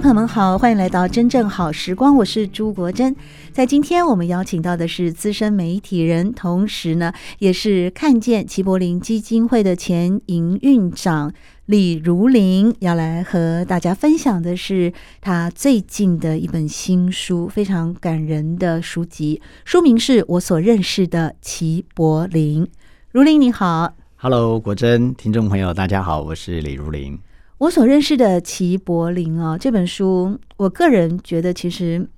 朋友们好，欢迎来到真正好时光，我是朱国珍。在今天我们邀请到的是资深媒体人，同时呢也是看见齐柏林基金会的前营运长李如林，要来和大家分享的是他最近的一本新书，非常感人的书籍，书名是我所认识的齐柏林。如林你好，Hello，国珍，听众朋友大家好，我是李如林。我所认识的齐柏林啊，这本书，我个人觉得其实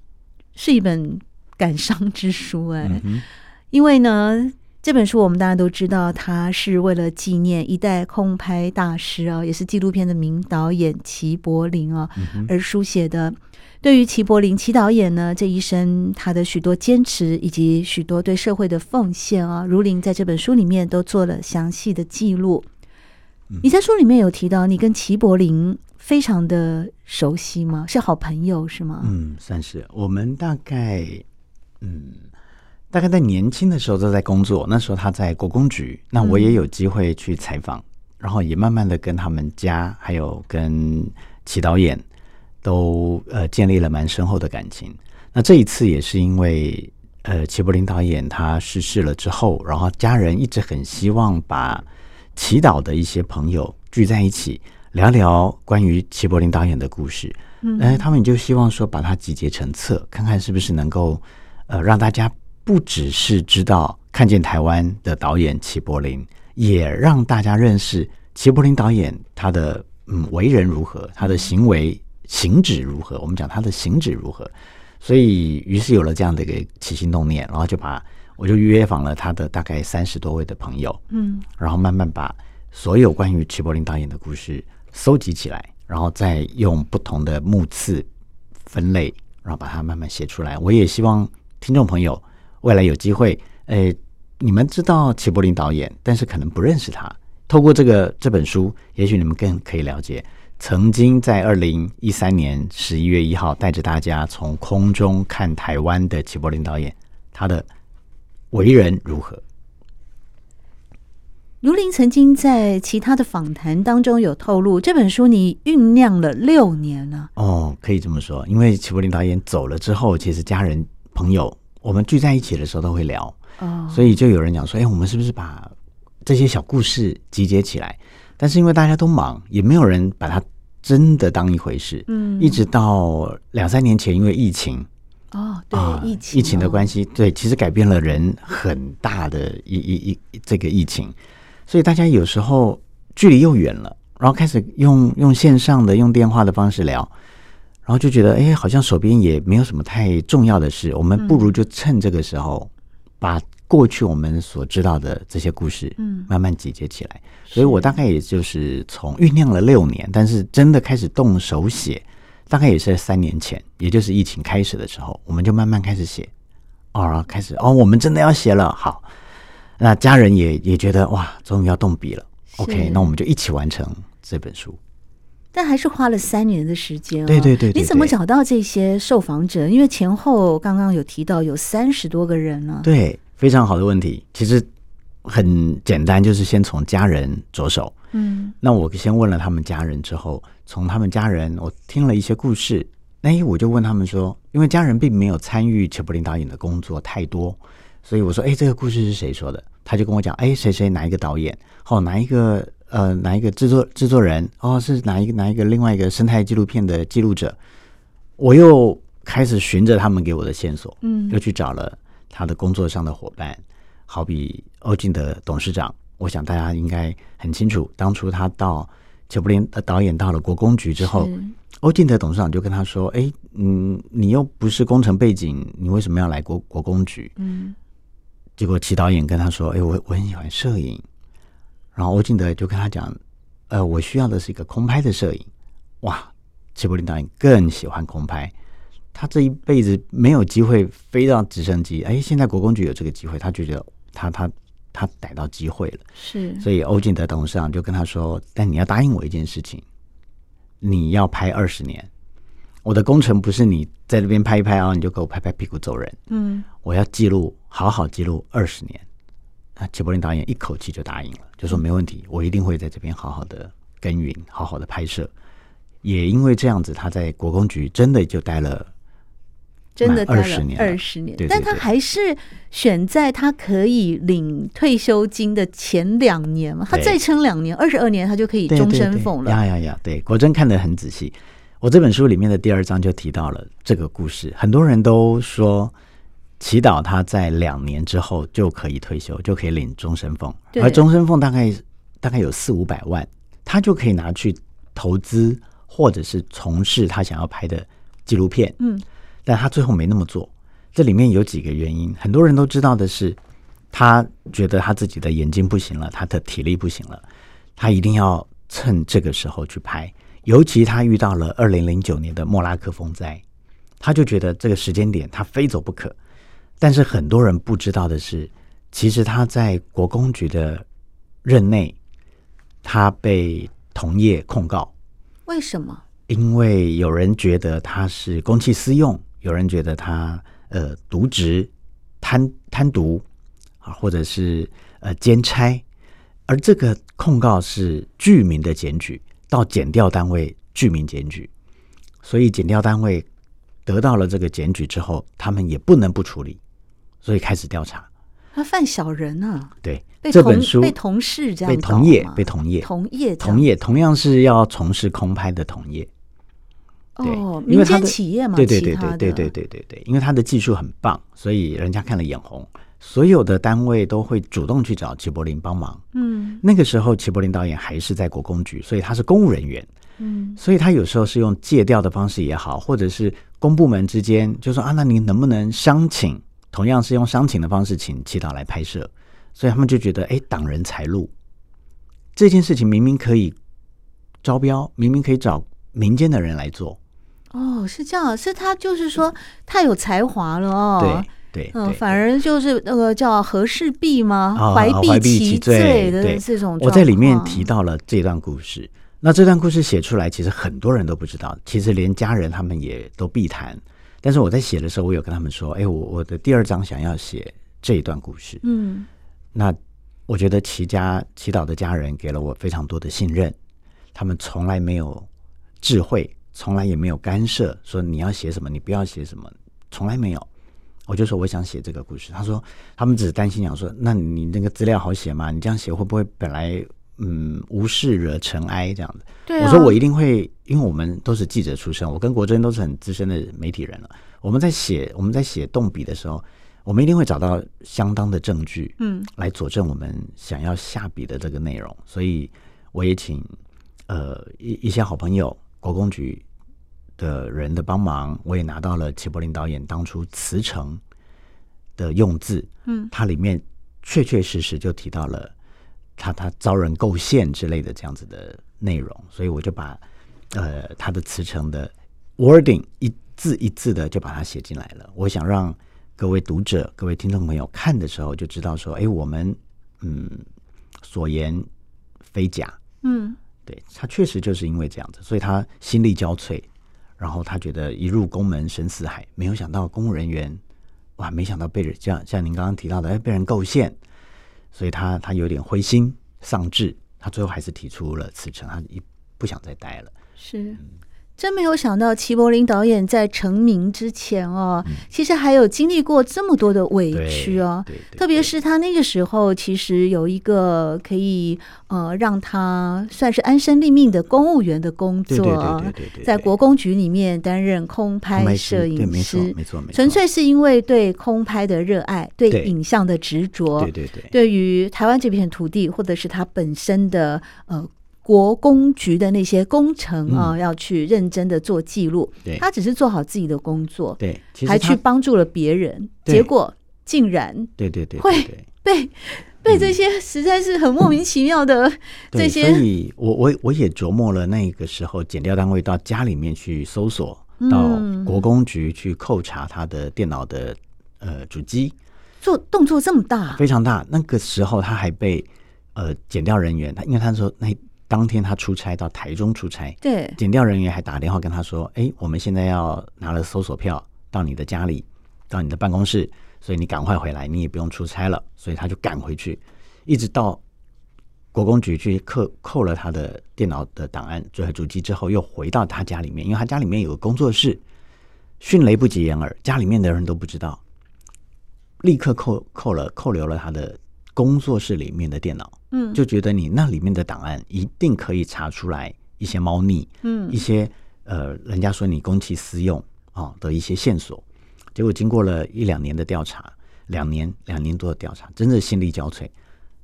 是一本感伤之书哎，嗯、因为呢，这本书我们大家都知道，它是为了纪念一代空拍大师啊，也是纪录片的名导演齐柏林啊而书写的。对于齐柏林齐导演呢，这一生他的许多坚持以及许多对社会的奉献啊，如林在这本书里面都做了详细的记录。你在书里面有提到，你跟齐柏林非常的熟悉吗？是好朋友是吗？嗯，算是。我们大概，嗯，大概在年轻的时候都在工作。那时候他在国公局，那我也有机会去采访，嗯、然后也慢慢的跟他们家，还有跟齐导演，都呃建立了蛮深厚的感情。那这一次也是因为，呃，齐柏林导演他逝世了之后，然后家人一直很希望把。祈祷的一些朋友聚在一起聊聊关于齐柏林导演的故事，嗯，哎，他们就希望说把它集结成册，看看是不是能够呃让大家不只是知道看见台湾的导演齐柏林，也让大家认识齐柏林导演他的嗯为人如何，他的行为行止如何，我们讲他的行止如何，所以于是有了这样的一个起心动念，然后就把。我就约访了他的大概三十多位的朋友，嗯，然后慢慢把所有关于齐柏林导演的故事搜集起来，然后再用不同的目次分类，然后把它慢慢写出来。我也希望听众朋友未来有机会，诶，你们知道齐柏林导演，但是可能不认识他。透过这个这本书，也许你们更可以了解，曾经在二零一三年十一月一号带着大家从空中看台湾的齐柏林导演，他的。为人如何？如林曾经在其他的访谈当中有透露，这本书你酝酿了六年了。哦，可以这么说，因为齐柏林导演走了之后，其实家人朋友我们聚在一起的时候都会聊，哦，所以就有人讲说，哎，我们是不是把这些小故事集结起来？但是因为大家都忙，也没有人把它真的当一回事。嗯，一直到两三年前，因为疫情。哦，对，疫情，疫情的关系，对，其实改变了人很大的一一一这个疫情，所以大家有时候距离又远了，然后开始用用线上的、用电话的方式聊，然后就觉得，哎，好像手边也没有什么太重要的事，我们不如就趁这个时候，把过去我们所知道的这些故事，嗯，慢慢集结起来。所以我大概也就是从酝酿了六年，但是真的开始动手写。大概也是在三年前，也就是疫情开始的时候，我们就慢慢开始写，哦，开始哦，我们真的要写了。好，那家人也也觉得哇，终于要动笔了。OK，那我们就一起完成这本书。但还是花了三年的时间。对对，对对对，你怎么找到这些受访者？因为前后刚刚有提到有三十多个人呢。对，非常好的问题。其实很简单，就是先从家人着手。嗯，那我先问了他们家人之后。从他们家人，我听了一些故事，哎，我就问他们说，因为家人并没有参与乔柏林导演的工作太多，所以我说，哎，这个故事是谁说的？他就跟我讲，哎，谁谁哪一个导演，哦，哪一个呃哪一个制作制作人，哦，是哪一个哪一个另外一个生态纪录片的记录者，我又开始循着他们给我的线索，嗯，又去找了他的工作上的伙伴，好比欧进德董事长，我想大家应该很清楚，当初他到。齐柏林的导演到了国工局之后，欧进德董事长就跟他说：“哎，嗯，你又不是工程背景，你为什么要来国国工局？”嗯，结果齐导演跟他说：“哎，我我很喜欢摄影。”然后欧进德就跟他讲：“呃，我需要的是一个空拍的摄影。哇，齐柏林导演更喜欢空拍，他这一辈子没有机会飞到直升机，哎，现在国公局有这个机会，他就觉得他他他逮到机会了。是，所以欧进德董事长就跟他说：“但你要答应我一件事情，你要拍二十年。我的工程不是你在这边拍一拍啊，你就给我拍拍屁股走人。嗯，我要记录，好好记录二十年。”那齐柏林导演一口气就答应了，就说：“没问题，我一定会在这边好好的耕耘，好好的拍摄。”也因为这样子，他在国公局真的就待了，真的待了二十年，二十年。但他还是选在他可以领退休金的前两年嘛，他再撑两年，二十二年他就可以终身俸了。呀呀呀！对，国珍看得很仔细。我这本书里面的第二章就提到了这个故事，很多人都说祈祷他在两年之后就可以退休，就可以领终身俸，而终身俸大概大概有四五百万，他就可以拿去投资。或者是从事他想要拍的纪录片，嗯，但他最后没那么做。这里面有几个原因，很多人都知道的是，他觉得他自己的眼睛不行了，他的体力不行了，他一定要趁这个时候去拍。尤其他遇到了二零零九年的莫拉克风灾，他就觉得这个时间点他非走不可。但是很多人不知道的是，其实他在国公局的任内，他被同业控告。为什么？因为有人觉得他是公器私用，有人觉得他呃渎职、贪贪渎啊，或者是呃兼差，而这个控告是居民的检举，到检调单位居民检举，所以检调单位得到了这个检举之后，他们也不能不处理，所以开始调查。他犯小人啊！对，被这本书被同事这样，被同业，被同业，同业，同业，同样是要从事空拍的同业。哦，民间企业嘛，对对对对对对对对对，因为他的技术很棒，所以人家看了眼红，所有的单位都会主动去找齐柏林帮忙。嗯，那个时候齐柏林导演还是在国工局，所以他是公务人员。嗯，所以他有时候是用借调的方式也好，或者是公部门之间就说啊，那你能不能商请？同样是用商请的方式请祈祷来拍摄，所以他们就觉得，哎，挡人财路这件事情明明可以招标，明明可以找民间的人来做。哦，是这样，是他就是说太有才华了哦。对对，嗯，反而就是那个叫和氏璧吗？怀璧其罪的这种。我在里面提到了这段故事，那这段故事写出来，其实很多人都不知道，其实连家人他们也都避谈。但是我在写的时候，我有跟他们说：“哎，我我的第二章想要写这一段故事。”嗯，那我觉得齐家祈祷的家人给了我非常多的信任，他们从来没有智慧，从来也没有干涉，说你要写什么，你不要写什么，从来没有。我就说我想写这个故事，他说他们只是担心讲说，那你那个资料好写吗？你这样写会不会本来？嗯，无事惹尘埃这样子。对啊，我说我一定会，因为我们都是记者出身，我跟国珍都是很资深的媒体人了。我们在写我们在写动笔的时候，我们一定会找到相当的证据，嗯，来佐证我们想要下笔的这个内容。所以我也请呃一一些好朋友，国公局的人的帮忙，我也拿到了齐柏林导演当初辞呈的用字，嗯，它里面确确实实就提到了。他他遭人构陷之类的这样子的内容，所以我就把呃他的辞呈的 wording 一字一字的就把它写进来了。我想让各位读者、各位听众朋友看的时候就知道说，哎，我们嗯所言非假，嗯，对，他确实就是因为这样子，所以他心力交瘁，然后他觉得一入宫门深似海，没有想到公务人员哇，没想到被人像像您刚刚提到的，哎，被人构陷。所以他他有点灰心丧志，他最后还是提出了辞呈，他一不想再待了。是。真没有想到，齐柏林导演在成名之前哦，嗯、其实还有经历过这么多的委屈哦。特别是他那个时候，其实有一个可以呃让他算是安身立命的公务员的工作，在国公局里面担任空拍摄影师，没错没错，纯粹是因为对空拍的热爱，对影像的执着，对对对，对于台湾这片土地，或者是他本身的呃。国工局的那些工程啊，嗯、要去认真的做记录。对，他只是做好自己的工作，对，还去帮助了别人，结果竟然对对对会被被这些实在是很莫名其妙的 这些，所以我我我也琢磨了那个时候，检调单位到家里面去搜索，到国公局去扣查他的电脑的呃主机，做动作这么大，非常大。那个时候他还被呃检调人员，他因为他说那当天他出差到台中出差，对，检调人员还打电话跟他说，哎，我们现在要拿了搜索票到你的家里，到你的办公室。所以你赶快回来，你也不用出差了。所以他就赶回去，一直到国公局去扣扣了他的电脑的档案、最后主机之后，又回到他家里面，因为他家里面有个工作室。迅雷不及掩耳，家里面的人都不知道，立刻扣扣了扣留了他的工作室里面的电脑。嗯，就觉得你那里面的档案一定可以查出来一些猫腻，嗯，一些呃，人家说你公器私用啊的一些线索。结果经过了一两年的调查，两年两年多的调查，真的心力交瘁，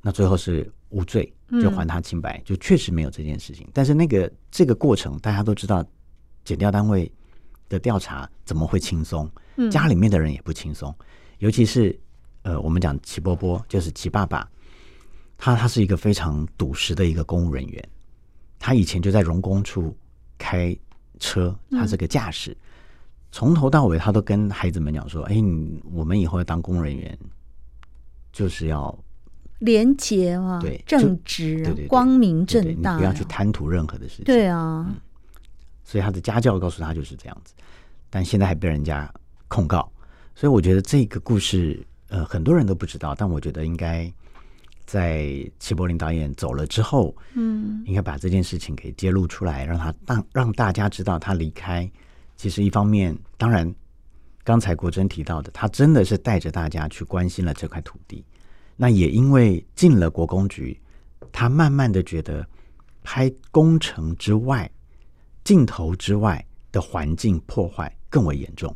那最后是无罪，就还他清白，嗯、就确实没有这件事情。但是那个这个过程，大家都知道，检调单位的调查怎么会轻松？家里面的人也不轻松，尤其是呃，我们讲齐波波，就是齐爸爸，他他是一个非常笃实的一个公务人员，他以前就在荣工处开车，他是个驾驶。嗯从头到尾，他都跟孩子们讲说：“哎，我们以后要当公务人员，就是要廉洁啊，对，正直，对对，光明正大，你不要去贪图任何的事情。”对啊，嗯，所以他的家教告诉他就是这样子，但现在还被人家控告，所以我觉得这个故事，呃，很多人都不知道，但我觉得应该在齐柏林导演走了之后，嗯，应该把这件事情给揭露出来，让他让让大家知道他离开。其实一方面，当然，刚才国珍提到的，他真的是带着大家去关心了这块土地。那也因为进了国公局，他慢慢的觉得拍工程之外、镜头之外的环境破坏更为严重，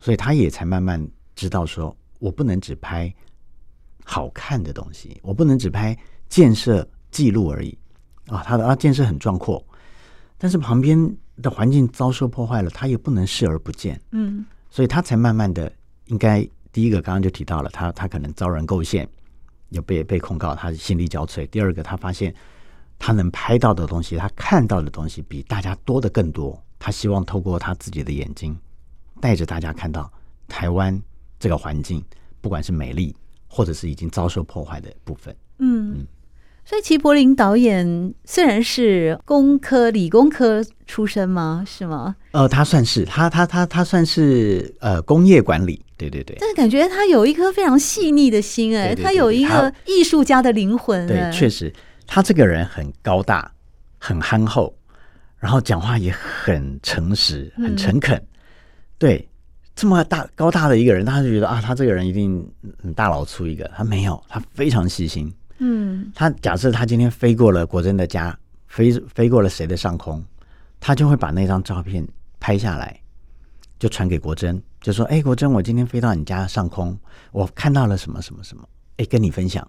所以他也才慢慢知道说，我不能只拍好看的东西，我不能只拍建设记录而已啊。他的啊建设很壮阔，但是旁边。的环境遭受破坏了，他也不能视而不见。嗯，所以他才慢慢的，应该第一个刚刚就提到了，他他可能遭人构陷，有被被控告，他心力交瘁。第二个，他发现他能拍到的东西，他看到的东西比大家多的更多。他希望透过他自己的眼睛，带着大家看到台湾这个环境，不管是美丽，或者是已经遭受破坏的部分。嗯。嗯所以齐柏林导演虽然是工科、理工科出身吗？是吗？呃，他算是他他他他算是呃工业管理，对对对。但是感觉他有一颗非常细腻的心，哎，他有一个艺术家的灵魂。对，确实，他这个人很高大，很憨厚，然后讲话也很诚实、很诚恳。嗯、对，这么大高大的一个人，他就觉得啊，他这个人一定大老粗一个。他没有，他非常细心。嗯，他假设他今天飞过了国珍的家，飞飞过了谁的上空，他就会把那张照片拍下来，就传给国珍，就说：“哎，国珍，我今天飞到你家上空，我看到了什么什么什么，哎，跟你分享。”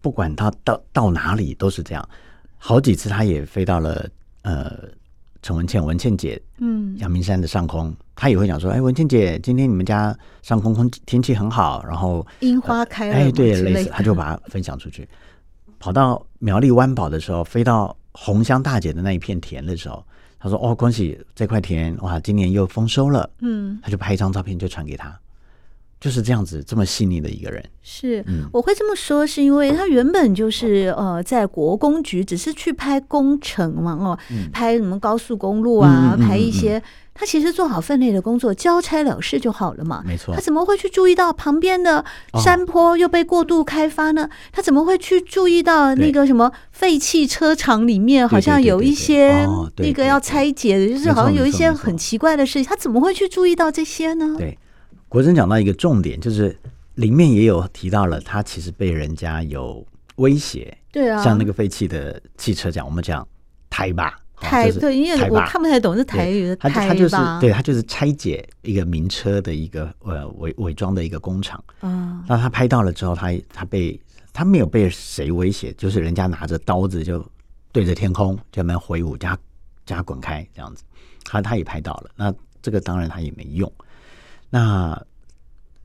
不管他到到哪里都是这样，好几次他也飞到了呃。陈文倩，文倩姐，嗯，阳明山的上空，她也会讲说：“哎，文倩姐，今天你们家上空空天气很好，然后樱花开了，呃、哎，对，类似，她就把它分享出去。跑到苗栗湾堡的时候，飞到红香大姐的那一片田的时候，她说：‘哦，恭喜这块田，哇，今年又丰收了。’嗯，她就拍一张照片就传给他。”就是这样子，这么细腻的一个人。是，我会这么说，是因为他原本就是呃，在国公局只是去拍工程嘛，哦，拍什么高速公路啊，拍一些，他其实做好分内的工作，交差了事就好了嘛。没错。他怎么会去注意到旁边的山坡又被过度开发呢？他怎么会去注意到那个什么废弃车场里面好像有一些那个要拆解的，就是好像有一些很奇怪的事情，他怎么会去注意到这些呢？对。国珍讲到一个重点，就是里面也有提到了，他其实被人家有威胁。对啊，像那个废弃的汽车讲，我们讲台吧，台对，因为我看不太懂是台语的台吧，他就是对他就是拆解一个名车的一个呃伪伪装的一个工厂。嗯，那他拍到了之后，他他被他没有被谁威胁，就是人家拿着刀子就对着天空就那挥舞，加加滚开这样子，他他也拍到了。那这个当然他也没用。那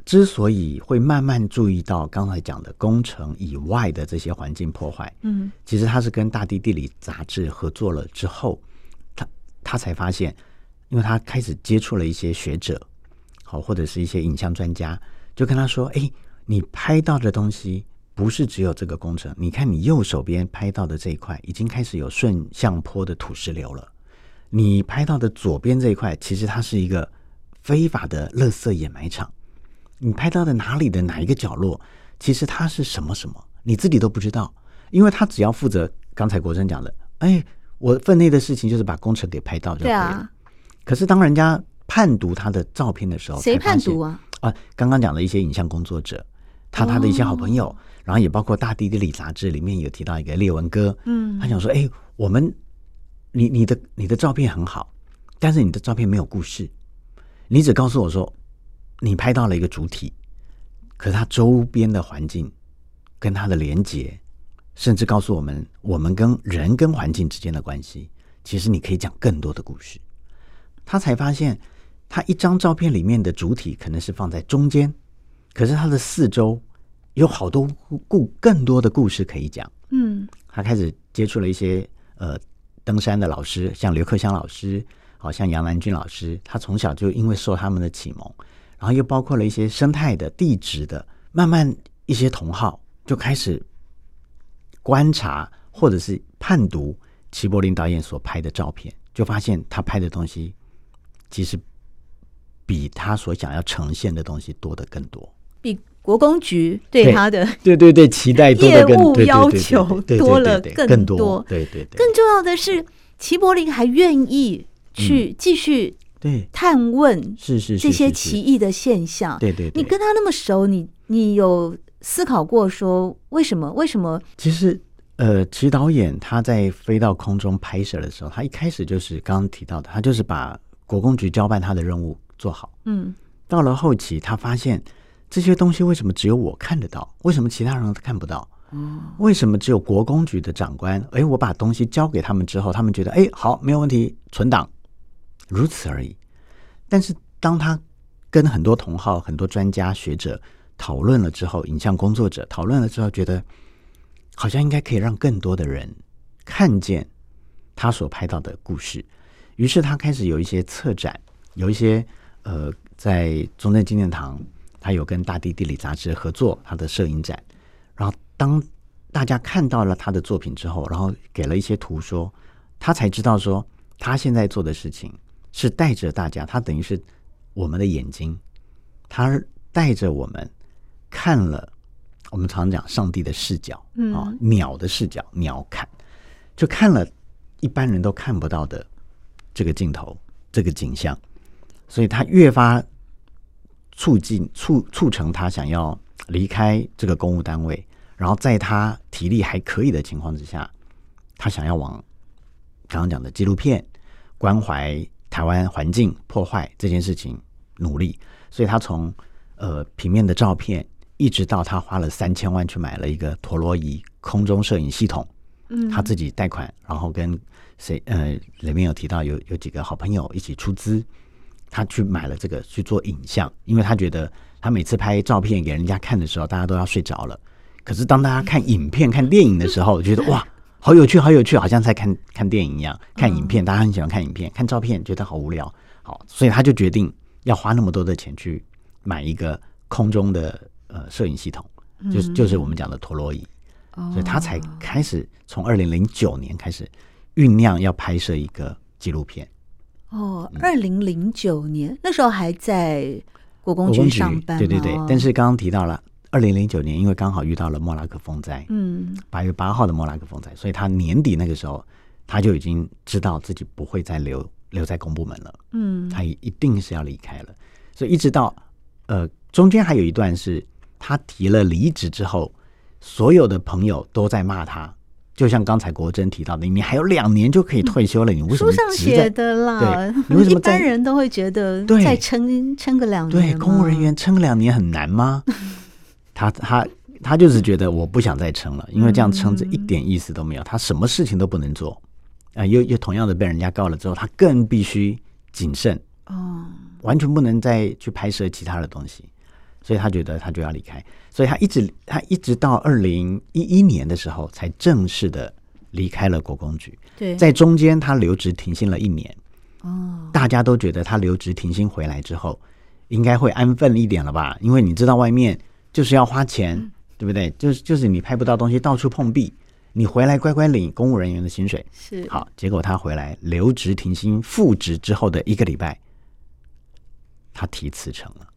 之所以会慢慢注意到刚才讲的工程以外的这些环境破坏，嗯，其实他是跟《大地地理》杂志合作了之后，他他才发现，因为他开始接触了一些学者，好或者是一些影像专家，就跟他说：“哎，你拍到的东西不是只有这个工程，你看你右手边拍到的这一块已经开始有顺向坡的土石流了，你拍到的左边这一块其实它是一个非法的垃圾掩埋场。”你拍到的哪里的哪一个角落，其实它是什么什么，你自己都不知道，因为他只要负责刚才国珍讲的，哎，我分内的事情就是把工程给拍到就可以了。对啊。可是当人家判读他的照片的时候，谁判读啊？啊，刚刚讲的一些影像工作者，他他的一些好朋友，哦、然后也包括《大地地理》杂志里面有提到一个列文哥，嗯，他想说，哎，我们，你你的你的照片很好，但是你的照片没有故事，你只告诉我说。你拍到了一个主体，可是它周边的环境跟它的连接，甚至告诉我们我们跟人跟环境之间的关系，其实你可以讲更多的故事。他才发现，他一张照片里面的主体可能是放在中间，可是它的四周有好多故更多的故事可以讲。嗯，他开始接触了一些呃登山的老师，像刘克襄老师，好像杨兰君老师，他从小就因为受他们的启蒙。然后又包括了一些生态的、地质的，慢慢一些同好就开始观察或者是判读齐柏林导演所拍的照片，就发现他拍的东西其实比他所想要呈现的东西多得更多，比国公局对他的对对对期待多业务要求多了更多。对对对，更重要的是齐柏林还愿意去继续。对，探问是是这些奇异的现象。对对，你跟他那么熟，你你有思考过说为什么？为什么？其实，呃，齐导演他在飞到空中拍摄的时候，他一开始就是刚刚提到的，他就是把国公局交办他的任务做好。嗯，到了后期，他发现这些东西为什么只有我看得到？为什么其他人都看不到？嗯，为什么只有国公局的长官？哎，我把东西交给他们之后，他们觉得哎好，没有问题，存档。如此而已，但是当他跟很多同好、很多专家学者讨论了之后，影像工作者讨论了之后，觉得好像应该可以让更多的人看见他所拍到的故事。于是他开始有一些策展，有一些呃，在中正纪念堂，他有跟《大地地理》杂志合作他的摄影展。然后当大家看到了他的作品之后，然后给了一些图说，他才知道说他现在做的事情。是带着大家，他等于是我们的眼睛，他带着我们看了我们常讲上帝的视角，嗯，啊，鸟的视角，鸟看，就看了一般人都看不到的这个镜头，这个景象，所以他越发促进促促成他想要离开这个公务单位，然后在他体力还可以的情况之下，他想要往刚刚讲的纪录片关怀。台湾环境破坏这件事情努力，所以他从呃平面的照片，一直到他花了三千万去买了一个陀螺仪空中摄影系统，嗯，他自己贷款，然后跟谁呃里面有提到有有几个好朋友一起出资，他去买了这个去做影像，因为他觉得他每次拍照片给人家看的时候，大家都要睡着了，可是当大家看影片看电影的时候，觉得哇。好有趣，好有趣，好像在看看电影一样，看影片，大家很喜欢看影片，看照片觉得好无聊，好，所以他就决定要花那么多的钱去买一个空中的呃摄影系统，就是就是我们讲的陀螺仪，所以他才开始从二零零九年开始酝酿要拍摄一个纪录片。哦，二零零九年那时候还在国公局上班，对对对，但是刚刚提到了。二零零九年，因为刚好遇到了莫拉克风灾，嗯，八月八号的莫拉克风灾，所以他年底那个时候，他就已经知道自己不会再留留在公部门了，嗯，他一定是要离开了。所以一直到呃中间还有一段是他提了离职之后，所有的朋友都在骂他，就像刚才国珍提到的，你还有两年就可以退休了，你为什么？书上写的啦，对，你为什么？一般人都会觉得再撑撑个两年，对，公务人员撑个两年很难吗？他他他就是觉得我不想再撑了，因为这样撑着一点意思都没有。他什么事情都不能做，啊、呃，又又同样的被人家告了之后，他更必须谨慎哦，完全不能再去拍摄其他的东西。所以他觉得他就要离开，所以他一直他一直到二零一一年的时候才正式的离开了国公局。对，在中间他留职停薪了一年。哦，大家都觉得他留职停薪回来之后，应该会安分一点了吧？因为你知道外面就是要花钱，嗯、对不对？就是就是你拍不到东西，到处碰壁。你回来乖乖领公务人员的薪水是好，结果他回来留职停薪复职之后的一个礼拜，他提辞呈了，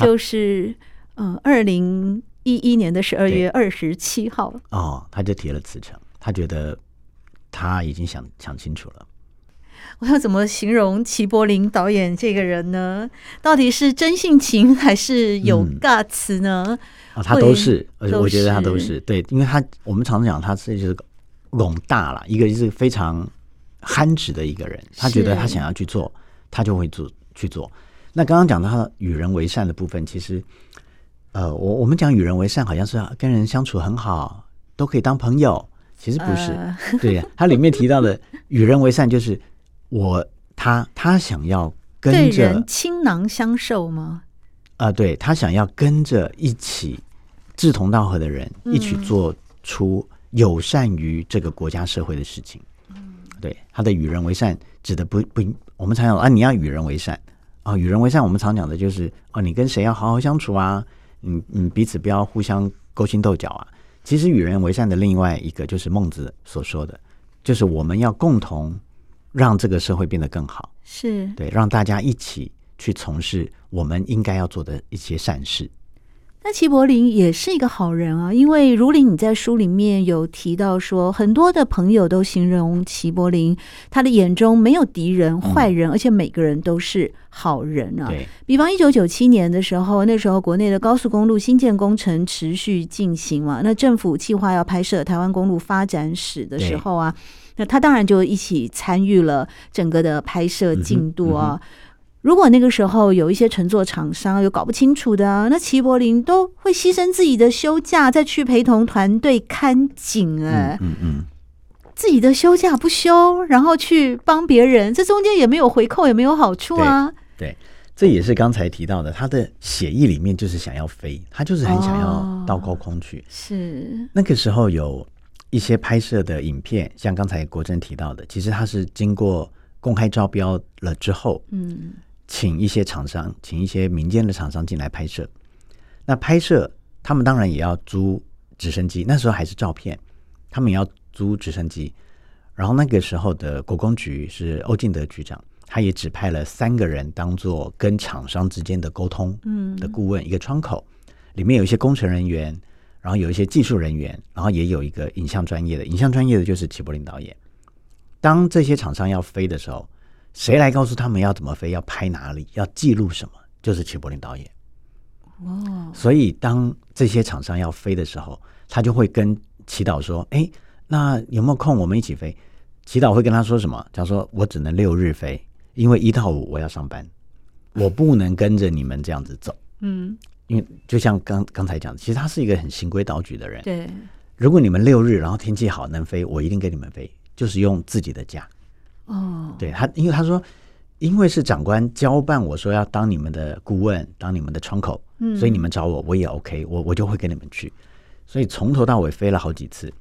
就是嗯，二零一一年的十二月二十七号哦，他就提了辞呈，他觉得他已经想想清楚了。我要怎么形容齐柏林导演这个人呢？到底是真性情还是有 guts 呢？嗯啊，他都是，而且我觉得他都是对，因为他我们常常讲他是就是拢大了，一个是非常憨直的一个人，他觉得他想要去做，他就会做去做。那刚刚讲到他与人为善的部分，其实呃，我我们讲与人为善，好像是跟人相处很好，都可以当朋友，其实不是。呃、对呀，他里面提到的与人为善，就是我他他想要跟人倾囊相授吗？啊、呃，对，他想要跟着一起志同道合的人一起做出友善于这个国家社会的事情。嗯，对，他的与人为善指的不不，我们常讲啊，你要与人为善啊，与人为善，我们常讲的就是哦、啊，你跟谁要好好相处啊，嗯嗯，彼此不要互相勾心斗角啊。其实与人为善的另外一个就是孟子所说的，就是我们要共同让这个社会变得更好，是对，让大家一起。去从事我们应该要做的一些善事。那齐柏林也是一个好人啊，因为如林你在书里面有提到说，很多的朋友都形容齐柏林，他的眼中没有敌人、坏人，而且每个人都是好人啊。对，比方一九九七年的时候，那时候国内的高速公路新建工程持续进行嘛，那政府计划要拍摄台湾公路发展史的时候啊，那他当然就一起参与了整个的拍摄进度啊。嗯如果那个时候有一些乘坐厂商有搞不清楚的，那齐柏林都会牺牲自己的休假再去陪同团队看景，哎，嗯嗯，自己的休假不休，然后去帮别人，这中间也没有回扣，也没有好处啊。对，对，这也是刚才提到的，他的写意里面就是想要飞，他就是很想要到高空去。是那个时候有一些拍摄的影片，像刚才国珍提到的，其实他是经过公开招标了之后，嗯。请一些厂商，请一些民间的厂商进来拍摄。那拍摄，他们当然也要租直升机。那时候还是照片，他们也要租直升机。然后那个时候的国工局是欧进德局长，他也指派了三个人当做跟厂商之间的沟通嗯的顾问，一个窗口，里面有一些工程人员，然后有一些技术人员，然后也有一个影像专业的。影像专业的就是齐柏林导演。当这些厂商要飞的时候。谁来告诉他们要怎么飞，要拍哪里，要记录什么？就是齐柏林导演。哦，所以当这些厂商要飞的时候，他就会跟祈祷说：“哎，那有没有空？我们一起飞。”祈祷会跟他说什么？他说：“我只能六日飞，因为一到五我要上班，我不能跟着你们这样子走。”嗯，因为就像刚刚才讲，其实他是一个很循规蹈矩的人。对，如果你们六日然后天气好能飞，我一定跟你们飞，就是用自己的假。哦，对他，因为他说，因为是长官交办我说要当你们的顾问，当你们的窗口，嗯，所以你们找我，我也 OK，我我就会跟你们去。所以从头到尾飞了好几次，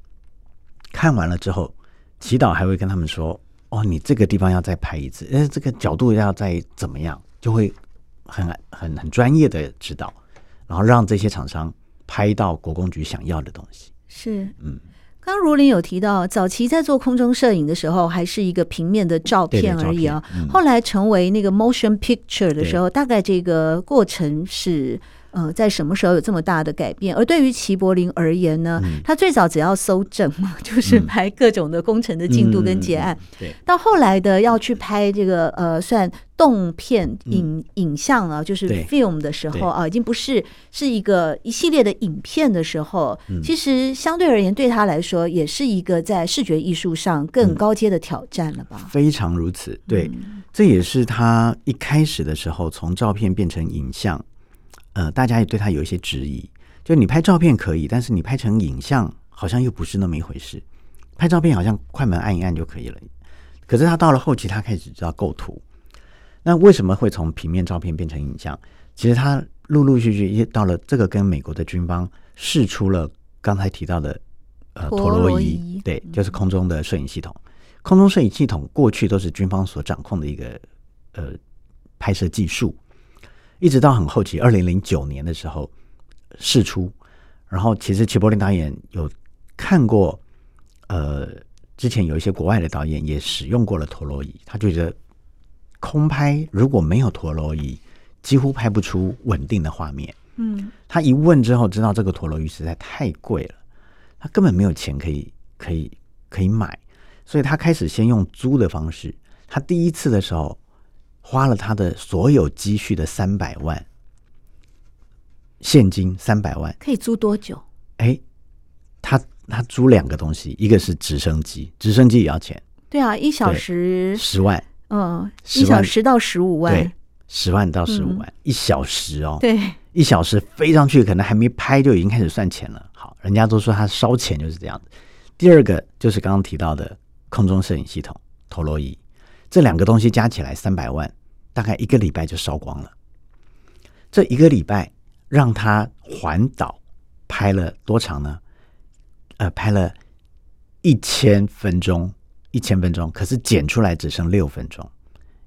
看完了之后，祈祷还会跟他们说：“哦，你这个地方要再拍一次，呃，这个角度要再怎么样，就会很很很专业的指导，然后让这些厂商拍到国公局想要的东西。”是，嗯。刚如林有提到，早期在做空中摄影的时候，还是一个平面的照片而已啊。嗯、后来成为那个 motion picture 的时候，大概这个过程是。呃，在什么时候有这么大的改变？而对于齐柏林而言呢，嗯、他最早只要搜证嘛，就是拍各种的工程的进度跟结案。嗯嗯、对，到后来的要去拍这个呃，算动片影、嗯、影像啊，就是 film 的时候啊，已经不是是一个一系列的影片的时候，嗯、其实相对而言对他来说，也是一个在视觉艺术上更高阶的挑战了吧？嗯、非常如此，对，嗯、这也是他一开始的时候从照片变成影像。呃，大家也对他有一些质疑，就你拍照片可以，但是你拍成影像好像又不是那么一回事。拍照片好像快门按一按就可以了，可是他到了后期，他开始知道构图。那为什么会从平面照片变成影像？其实他陆陆续续也到了这个跟美国的军方试出了刚才提到的呃陀螺仪，对，就是空中的摄影系统。空中摄影系统过去都是军方所掌控的一个呃拍摄技术，一直到很后期，二零零九年的时候试出。然后其实齐柏林导演有看过，呃，之前有一些国外的导演也使用过了陀螺仪，他就觉得空拍如果没有陀螺仪，几乎拍不出稳定的画面。嗯，他一问之后知道这个陀螺仪实在太贵了，他根本没有钱可以可以可以买。所以他开始先用租的方式。他第一次的时候花了他的所有积蓄的三百万现金，三百万可以租多久？哎，他他租两个东西，一个是直升机，直升机也要钱。对啊，一小时十万，嗯，一小时到十五万，对，十万到十五万，嗯，一小时哦，对，一小时飞上去，可能还没拍就已经开始算钱了。好，人家都说他烧钱就是这样子。第二个就是刚刚提到的。空中摄影系统、陀螺仪，这两个东西加起来三百万，大概一个礼拜就烧光了。这一个礼拜让他环岛拍了多长呢？呃，拍了一千分钟，一千分钟，可是剪出来只剩六分钟。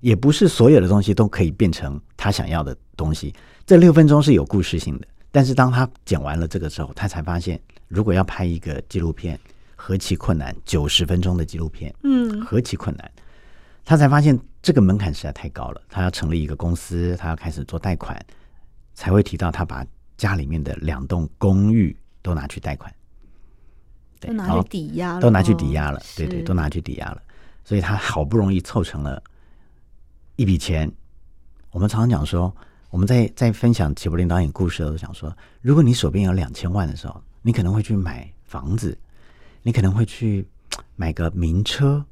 也不是所有的东西都可以变成他想要的东西。这六分钟是有故事性的，但是当他剪完了这个之后，他才发现，如果要拍一个纪录片。何其困难！九十分钟的纪录片，嗯，何其困难！他才发现这个门槛实在太高了。他要成立一个公司，他要开始做贷款，才会提到他把家里面的两栋公寓都拿去贷款，对，都拿去抵押了，都拿去抵押了，对对，都拿去抵押了。所以他好不容易凑成了一笔钱。我们常常讲说，我们在在分享齐柏林导演故事的时候，想说，如果你手边有两千万的时候，你可能会去买房子。你可能会去买个名车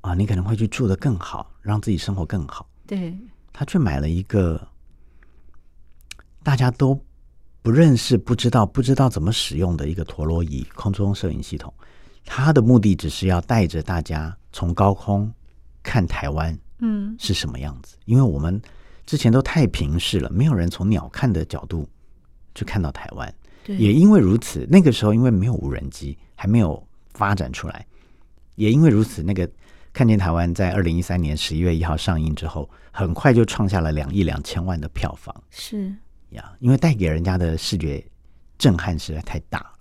啊，你可能会去住的更好，让自己生活更好。对，他却买了一个大家都不认识、不知道、不知道怎么使用的一个陀螺仪空中摄影系统。他的目的只是要带着大家从高空看台湾，嗯，是什么样子？嗯。因为我们之前都太平视了，没有人从鸟瞰的角度去看到台湾。对，也因为如此，那个时候因为没有无人机，还没有。发展出来，也因为如此，那个看见台湾在二零一三年十一月一号上映之后，很快就创下了两亿两千万的票房。是呀，因为带给人家的视觉震撼实在太大了。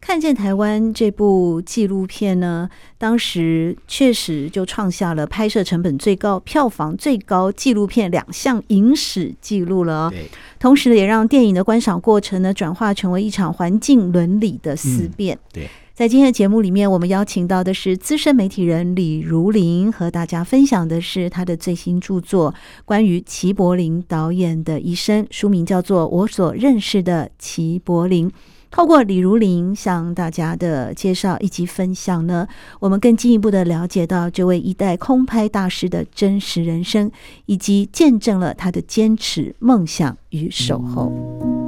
看见台湾这部纪录片呢，当时确实就创下了拍摄成本最高、票房最高纪录片两项影史记录了同时也让电影的观赏过程呢转化成为一场环境伦理的思辨。嗯，对。在今天的节目里面，我们邀请到的是资深媒体人李如林，和大家分享的是他的最新著作，关于齐柏林导演的一生，书名叫做《我所认识的齐柏林》。透过李如林向大家的介绍以及分享呢，我们更进一步的了解到这位一代空拍大师的真实人生，以及见证了他的坚持、梦想与守候。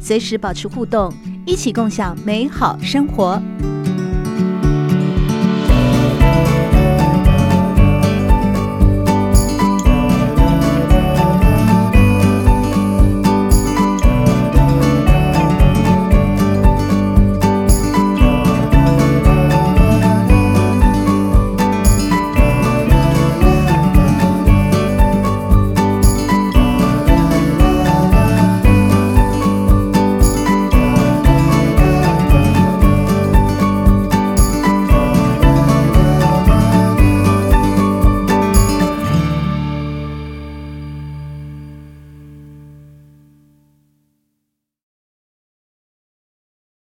随时保持互动，一起共享美好生活。